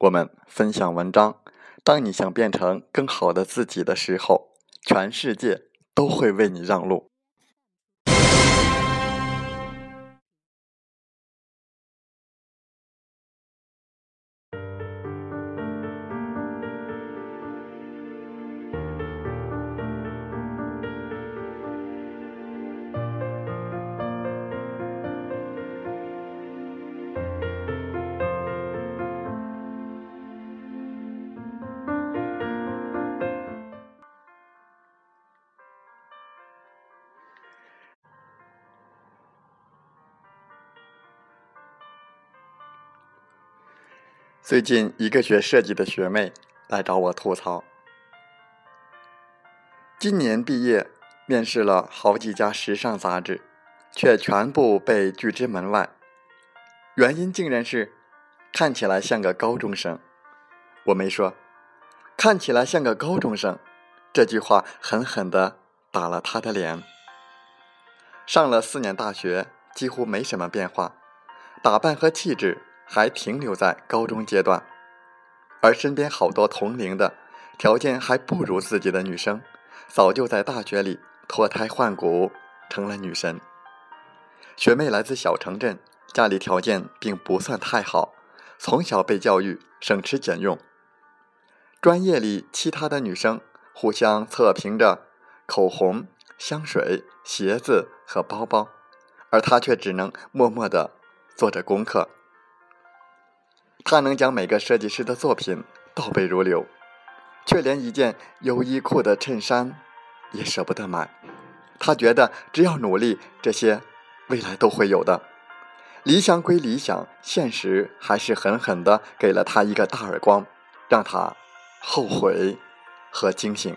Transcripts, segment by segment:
我们分享文章。当你想变成更好的自己的时候，全世界都会为你让路。最近，一个学设计的学妹来找我吐槽：今年毕业，面试了好几家时尚杂志，却全部被拒之门外。原因竟然是看起来像个高中生。我没说，看起来像个高中生，这句话狠狠的打了他的脸。上了四年大学，几乎没什么变化，打扮和气质。还停留在高中阶段，而身边好多同龄的、条件还不如自己的女生，早就在大学里脱胎换骨，成了女神。学妹来自小城镇，家里条件并不算太好，从小被教育省吃俭用。专业里其他的女生互相测评着口红、香水、鞋子和包包，而她却只能默默地做着功课。他能将每个设计师的作品倒背如流，却连一件优衣库的衬衫也舍不得买。他觉得只要努力，这些未来都会有的。理想归理想，现实还是狠狠的给了他一个大耳光，让他后悔和惊醒。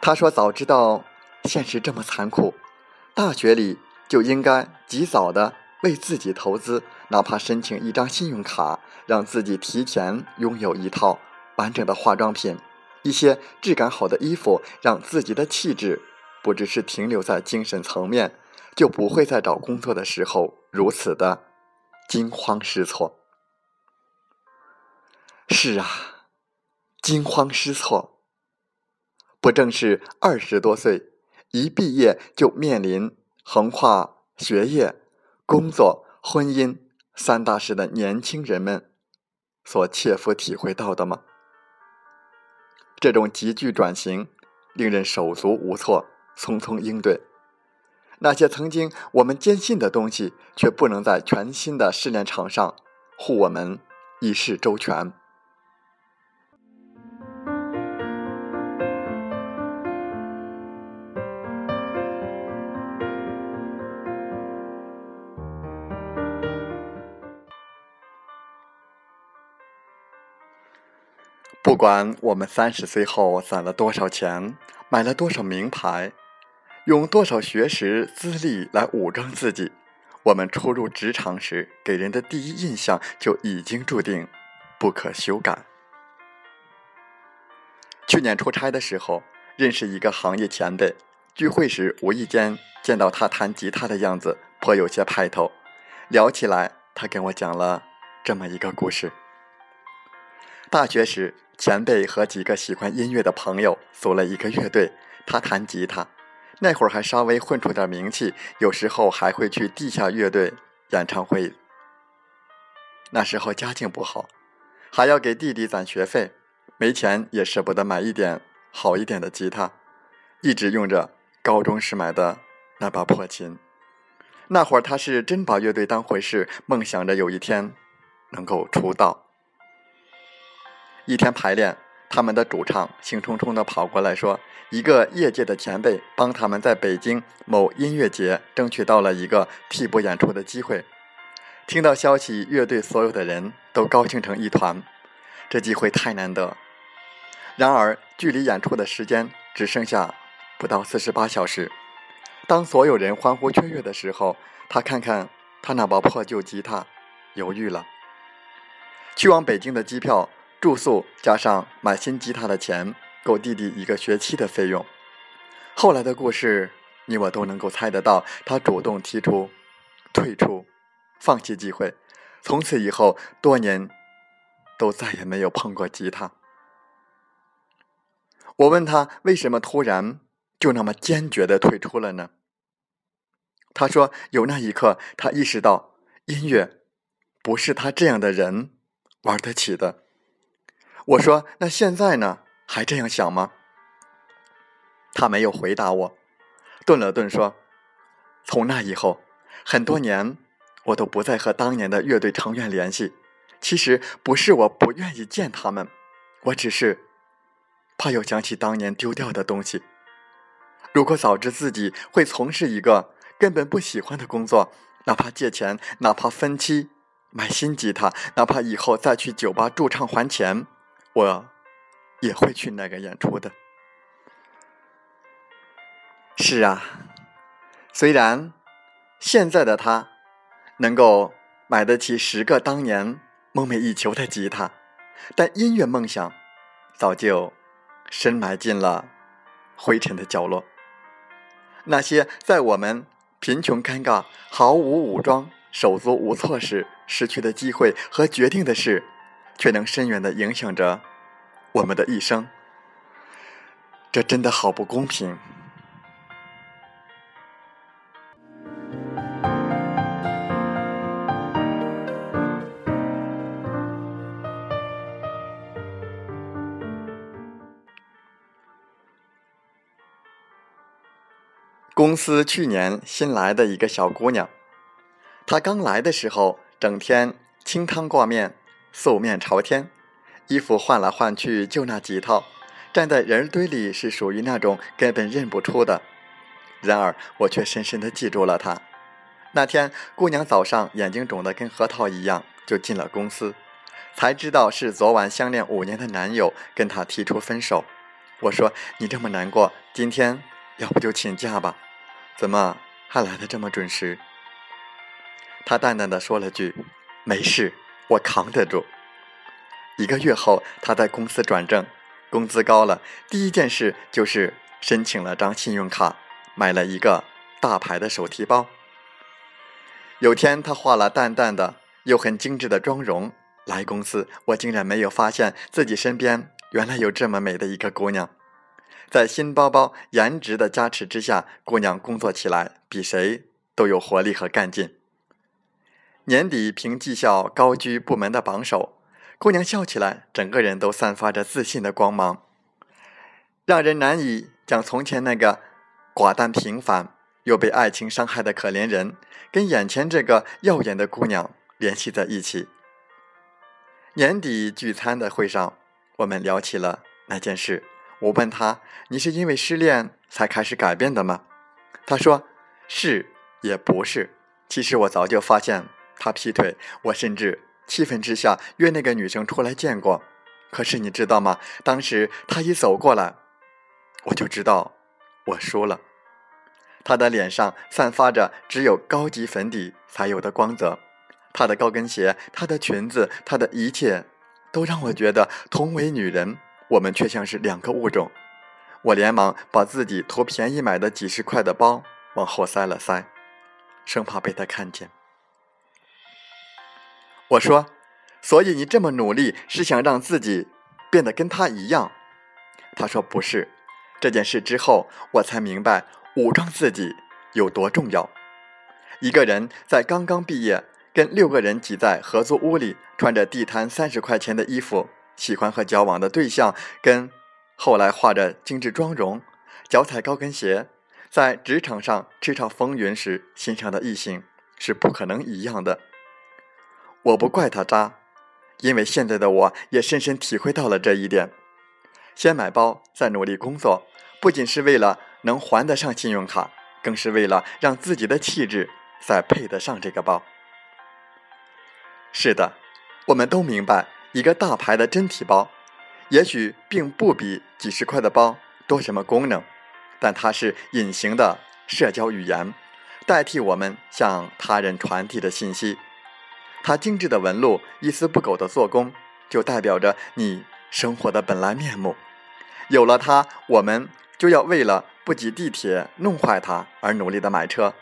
他说：“早知道现实这么残酷，大学里就应该及早的。”为自己投资，哪怕申请一张信用卡，让自己提前拥有一套完整的化妆品，一些质感好的衣服，让自己的气质不只是停留在精神层面，就不会在找工作的时候如此的惊慌失措。是啊，惊慌失措，不正是二十多岁一毕业就面临横跨学业？工作、婚姻三大事的年轻人们所切肤体会到的吗？这种急剧转型令人手足无措，匆匆应对。那些曾经我们坚信的东西，却不能在全新的试炼场上护我们一世周全。不管我们三十岁后攒了多少钱，买了多少名牌，用多少学识资历来武装自己？我们初入职场时给人的第一印象就已经注定不可修改。去年出差的时候，认识一个行业前辈，聚会时无意间见到他弹吉他的样子，颇有些派头。聊起来，他跟我讲了这么一个故事：大学时，前辈和几个喜欢音乐的朋友组了一个乐队，他弹吉他。那会儿还稍微混出点名气，有时候还会去地下乐队演唱会。那时候家境不好，还要给弟弟攒学费，没钱也舍不得买一点好一点的吉他，一直用着高中时买的那把破琴。那会儿他是真把乐队当回事，梦想着有一天能够出道。一天排练。他们的主唱兴冲冲地跑过来说：“一个业界的前辈帮他们在北京某音乐节争取到了一个替补演出的机会。”听到消息，乐队所有的人都高兴成一团。这机会太难得。然而，距离演出的时间只剩下不到四十八小时。当所有人欢呼雀跃的时候，他看看他那把破旧吉他，犹豫了。去往北京的机票。住宿加上买新吉他的钱，够弟弟一个学期的费用。后来的故事，你我都能够猜得到。他主动提出退出，放弃机会，从此以后多年都再也没有碰过吉他。我问他为什么突然就那么坚决的退出了呢？他说：“有那一刻，他意识到音乐不是他这样的人玩得起的。”我说：“那现在呢？还这样想吗？”他没有回答我，顿了顿说：“从那以后，很多年我都不再和当年的乐队成员联系。其实不是我不愿意见他们，我只是怕又想起当年丢掉的东西。如果早知自己会从事一个根本不喜欢的工作，哪怕借钱，哪怕分期买新吉他，哪怕以后再去酒吧驻唱还钱。”我也会去那个演出的。是啊，虽然现在的他能够买得起十个当年梦寐以求的吉他，但音乐梦想早就深埋进了灰尘的角落。那些在我们贫穷、尴尬、毫无武装、手足无措时失去的机会和决定的事。却能深远的影响着我们的一生，这真的好不公平。公司去年新来的一个小姑娘，她刚来的时候，整天清汤挂面。素面朝天，衣服换来换去就那几套，站在人堆里是属于那种根本认不出的。然而我却深深的记住了他。那天姑娘早上眼睛肿得跟核桃一样，就进了公司，才知道是昨晚相恋五年的男友跟她提出分手。我说：“你这么难过，今天要不就请假吧？怎么还来的这么准时？”她淡淡的说了句：“没事。”我扛得住。一个月后，他在公司转正，工资高了，第一件事就是申请了张信用卡，买了一个大牌的手提包。有天，他化了淡淡的又很精致的妆容来公司，我竟然没有发现自己身边原来有这么美的一个姑娘。在新包包颜值的加持之下，姑娘工作起来比谁都有活力和干劲。年底凭绩效高居部门的榜首，姑娘笑起来，整个人都散发着自信的光芒，让人难以将从前那个寡淡平凡又被爱情伤害的可怜人，跟眼前这个耀眼的姑娘联系在一起。年底聚餐的会上，我们聊起了那件事。我问她：“你是因为失恋才开始改变的吗？”她说：“是也不是。其实我早就发现。”他劈腿，我甚至气愤之下约那个女生出来见过。可是你知道吗？当时他一走过来，我就知道我输了。他的脸上散发着只有高级粉底才有的光泽，他的高跟鞋，他的裙子，他的一切，都让我觉得同为女人，我们却像是两个物种。我连忙把自己图便宜买的几十块的包往后塞了塞，生怕被她看见。我说：“所以你这么努力，是想让自己变得跟他一样？”他说：“不是。”这件事之后，我才明白武装自己有多重要。一个人在刚刚毕业，跟六个人挤在合租屋里，穿着地摊三十块钱的衣服，喜欢和交往的对象，跟后来画着精致妆容、脚踩高跟鞋，在职场上叱咤风云时欣赏的异性，是不可能一样的。我不怪他渣，因为现在的我也深深体会到了这一点。先买包，再努力工作，不仅是为了能还得上信用卡，更是为了让自己的气质再配得上这个包。是的，我们都明白，一个大牌的真皮包，也许并不比几十块的包多什么功能，但它是隐形的社交语言，代替我们向他人传递的信息。它精致的纹路，一丝不苟的做工，就代表着你生活的本来面目。有了它，我们就要为了不挤地铁、弄坏它而努力的买车；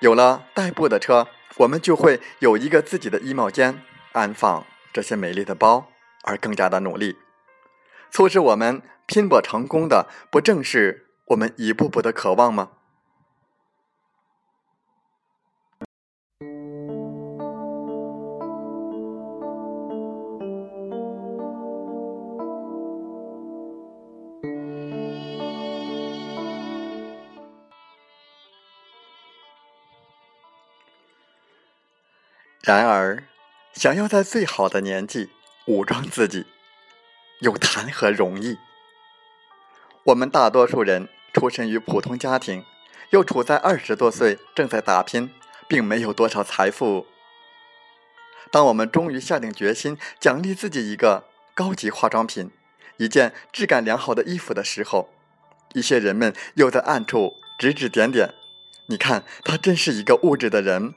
有了代步的车，我们就会有一个自己的衣帽间，安放这些美丽的包，而更加的努力。促使我们拼搏成功的，不正是我们一步步的渴望吗？然而，想要在最好的年纪武装自己，又谈何容易？我们大多数人出身于普通家庭，又处在二十多岁正在打拼，并没有多少财富。当我们终于下定决心奖励自己一个高级化妆品、一件质感良好的衣服的时候，一些人们又在暗处指指点点：“你看，他真是一个物质的人。”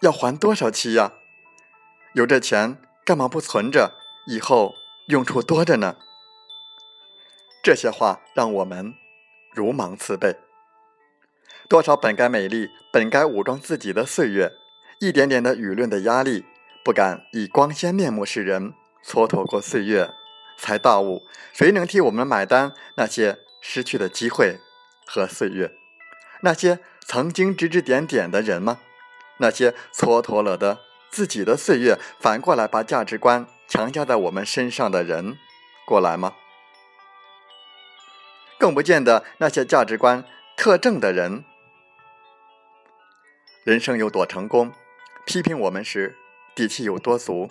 要还多少期呀？有这钱干嘛不存着？以后用处多着呢。这些话让我们如芒刺背。多少本该美丽、本该武装自己的岁月，一点点的舆论的压力，不敢以光鲜面目示人，蹉跎过岁月，才大悟：谁能替我们买单那些失去的机会和岁月？那些曾经指指点点的人吗？那些蹉跎了的自己的岁月，反过来把价值观强加在我们身上的人，过来吗？更不见得那些价值观特正的人，人生有多成功，批评我们时底气有多足。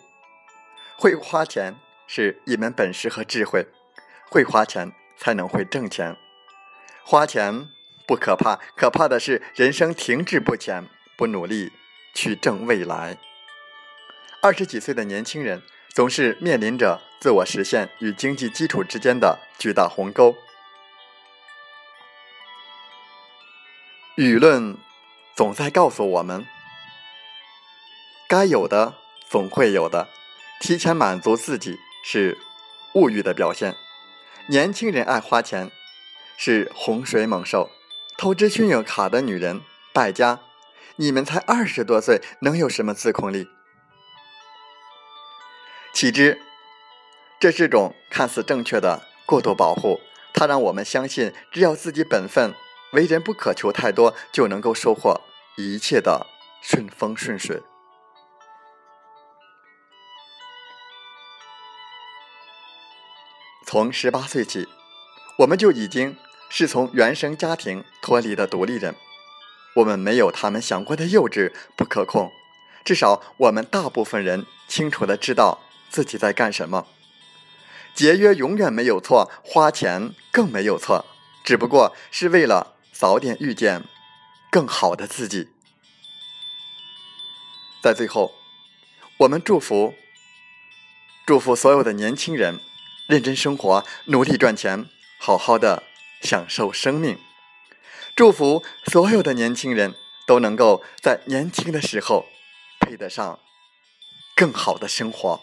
会花钱是一门本事和智慧，会花钱才能会挣钱。花钱不可怕，可怕的是人生停滞不前。不努力去挣未来，二十几岁的年轻人总是面临着自我实现与经济基础之间的巨大鸿沟。舆论总在告诉我们，该有的总会有的，提前满足自己是物欲的表现。年轻人爱花钱，是洪水猛兽，透支信用卡的女人，败家。你们才二十多岁，能有什么自控力？岂知，这是种看似正确的过度保护，它让我们相信，只要自己本分，为人不可求太多，就能够收获一切的顺风顺水。从十八岁起，我们就已经是从原生家庭脱离的独立人。我们没有他们想过的幼稚不可控，至少我们大部分人清楚的知道自己在干什么。节约永远没有错，花钱更没有错，只不过是为了早点遇见更好的自己。在最后，我们祝福祝福所有的年轻人认真生活，努力赚钱，好好的享受生命。祝福所有的年轻人都能够在年轻的时候配得上更好的生活。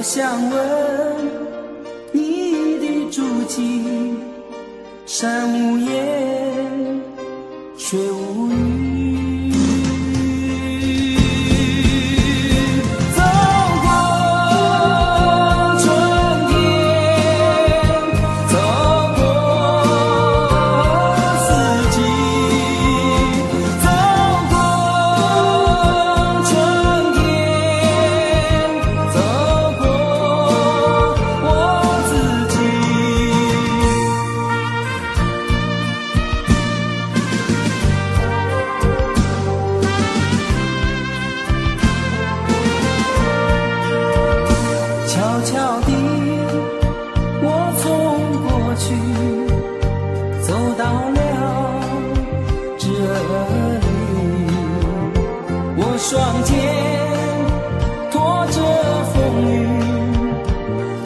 我想问。